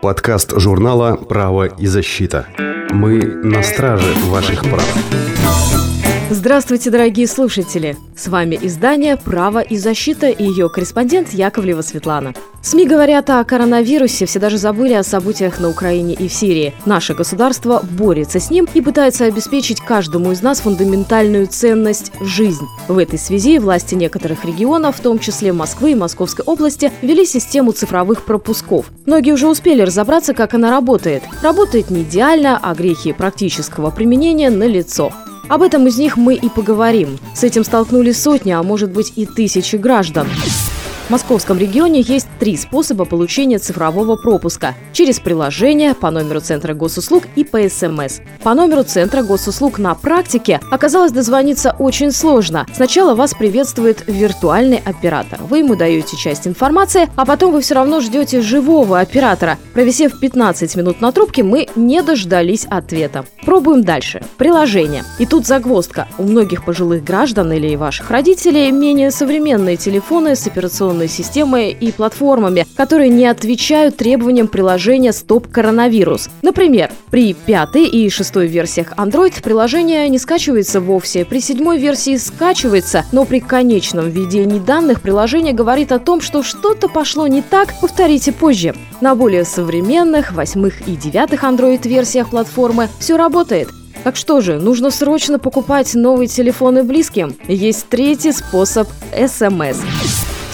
Подкаст журнала «Право и защита». Мы на страже ваших прав. Здравствуйте, дорогие слушатели! С вами издание «Право и защита» и ее корреспондент Яковлева Светлана. СМИ говорят о коронавирусе, все даже забыли о событиях на Украине и в Сирии. Наше государство борется с ним и пытается обеспечить каждому из нас фундаментальную ценность – жизнь. В этой связи власти некоторых регионов, в том числе Москвы и Московской области, ввели систему цифровых пропусков. Многие уже успели разобраться, как она работает. Работает не идеально, а грехи практического применения налицо. Об этом из них мы и поговорим. С этим столкнулись сотни, а может быть и тысячи граждан. В московском регионе есть три способа получения цифрового пропуска – через приложение, по номеру Центра госуслуг и по СМС. По номеру Центра госуслуг на практике оказалось дозвониться очень сложно. Сначала вас приветствует виртуальный оператор. Вы ему даете часть информации, а потом вы все равно ждете живого оператора. Провисев 15 минут на трубке, мы не дождались ответа. Пробуем дальше. Приложение. И тут загвоздка. У многих пожилых граждан или ваших родителей менее современные телефоны с операционной операционной системой и платформами, которые не отвечают требованиям приложения Стоп коронавирус. Например, при пятой и шестой версиях Android приложение не скачивается вовсе, при седьмой версии скачивается, но при конечном введении данных приложение говорит о том, что что-то пошло не так, повторите позже. На более современных, восьмых и девятых Android-версиях платформы все работает. Так что же, нужно срочно покупать новые телефоны близким? Есть третий способ – СМС.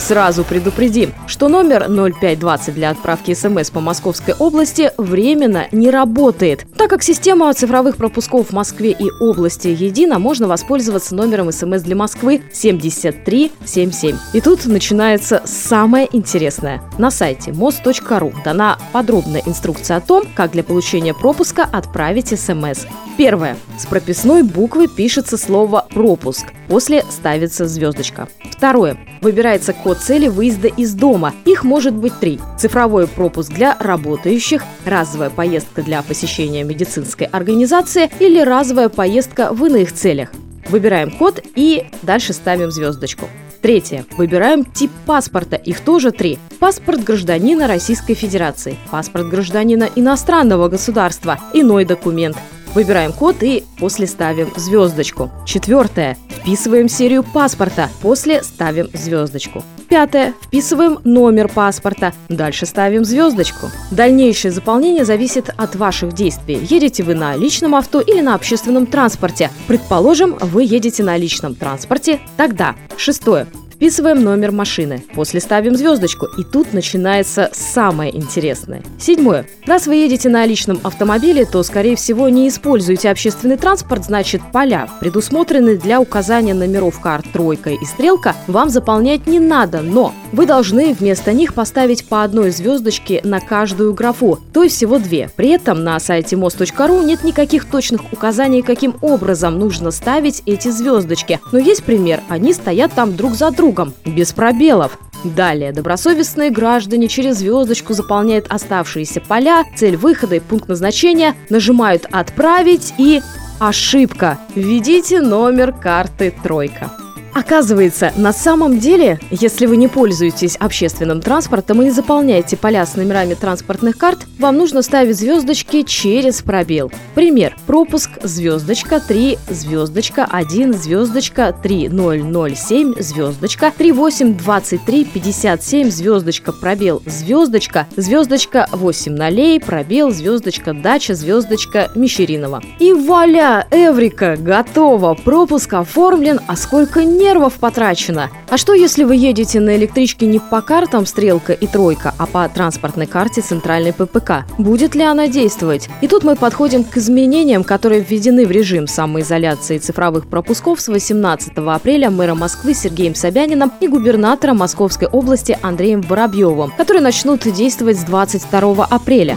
Сразу предупредим, что номер 0520 для отправки СМС по Московской области временно не работает. Так как система цифровых пропусков в Москве и области едина, можно воспользоваться номером СМС для Москвы 7377. И тут начинается самое интересное. На сайте мост.ру дана подробная инструкция о том, как для получения пропуска отправить СМС. Первое. С прописной буквы пишется слово «пропуск». После ставится звездочка. Второе. Выбирается код цели выезда из дома. Их может быть три. Цифровой пропуск для работающих, разовая поездка для посещения медицинской организации или разовая поездка в иных целях. Выбираем код и дальше ставим звездочку. Третье. Выбираем тип паспорта. Их тоже три. Паспорт гражданина Российской Федерации, паспорт гражданина иностранного государства, иной документ, Выбираем код и после ставим звездочку. Четвертое. Вписываем серию паспорта. После ставим звездочку. Пятое. Вписываем номер паспорта. Дальше ставим звездочку. Дальнейшее заполнение зависит от ваших действий. Едете вы на личном авто или на общественном транспорте. Предположим, вы едете на личном транспорте. Тогда шестое. Вписываем номер машины. После ставим звездочку. И тут начинается самое интересное. Седьмое. Раз вы едете на личном автомобиле, то, скорее всего, не используете общественный транспорт, значит, поля, предусмотренные для указания номеров карт «тройка» и «стрелка», вам заполнять не надо, но вы должны вместо них поставить по одной звездочке на каждую графу, то есть всего две. При этом на сайте мост.ру нет никаких точных указаний, каким образом нужно ставить эти звездочки. Но есть пример, они стоят там друг за другом кругом, без пробелов. Далее, добросовестные граждане через звездочку заполняют оставшиеся поля, цель выхода и пункт назначения, нажимают «Отправить» и «Ошибка». Введите номер карты «Тройка». Оказывается, на самом деле, если вы не пользуетесь общественным транспортом и не заполняете поля с номерами транспортных карт, вам нужно ставить звездочки через пробел. Пример. Пропуск звездочка 3 звездочка 1 звездочка 3007 звездочка 3823 57 звездочка пробел звездочка звездочка 8 налей пробел звездочка дача звездочка Мещеринова. И вуаля, Эврика, готово! Пропуск оформлен, а сколько нервов потрачено. А что, если вы едете на электричке не по картам «Стрелка» и «Тройка», а по транспортной карте центральной ППК? Будет ли она действовать? И тут мы подходим к изменениям, которые введены в режим самоизоляции цифровых пропусков с 18 апреля мэра Москвы Сергеем Собяниным и губернатора Московской области Андреем Воробьевым, которые начнут действовать с 22 апреля.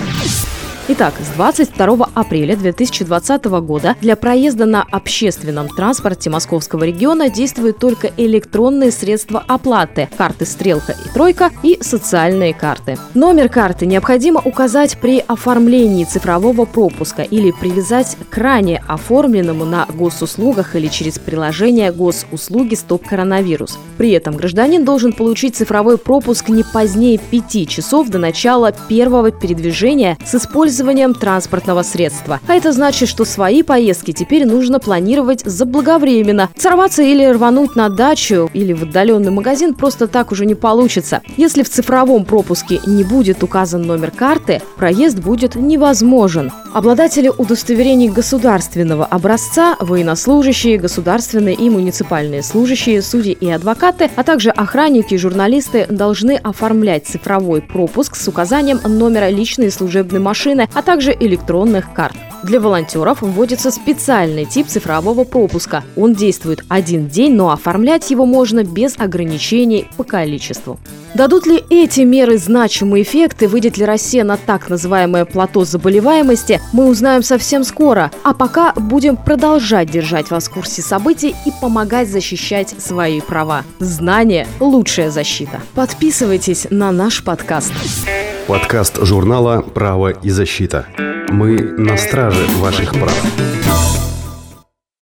Итак, с 22 апреля 2020 года для проезда на общественном транспорте Московского региона действуют только электронные средства оплаты – карты «Стрелка» и «Тройка» и социальные карты. Номер карты необходимо указать при оформлении цифрового пропуска или привязать к ранее оформленному на госуслугах или через приложение госуслуги «Стоп коронавирус». При этом гражданин должен получить цифровой пропуск не позднее 5 часов до начала первого передвижения с использованием использованием транспортного средства. А это значит, что свои поездки теперь нужно планировать заблаговременно. Сорваться или рвануть на дачу или в отдаленный магазин просто так уже не получится. Если в цифровом пропуске не будет указан номер карты, проезд будет невозможен. Обладатели удостоверений государственного образца, военнослужащие, государственные и муниципальные служащие, судьи и адвокаты, а также охранники и журналисты должны оформлять цифровой пропуск с указанием номера личной служебной машины а также электронных карт. Для волонтеров вводится специальный тип цифрового пропуска. Он действует один день, но оформлять его можно без ограничений по количеству. Дадут ли эти меры значимый эффект и выйдет ли Россия на так называемое плато заболеваемости, мы узнаем совсем скоро. А пока будем продолжать держать вас в курсе событий и помогать защищать свои права. Знание – лучшая защита. Подписывайтесь на наш подкаст. Подкаст журнала «Право и защита». Мы на страже ваших прав.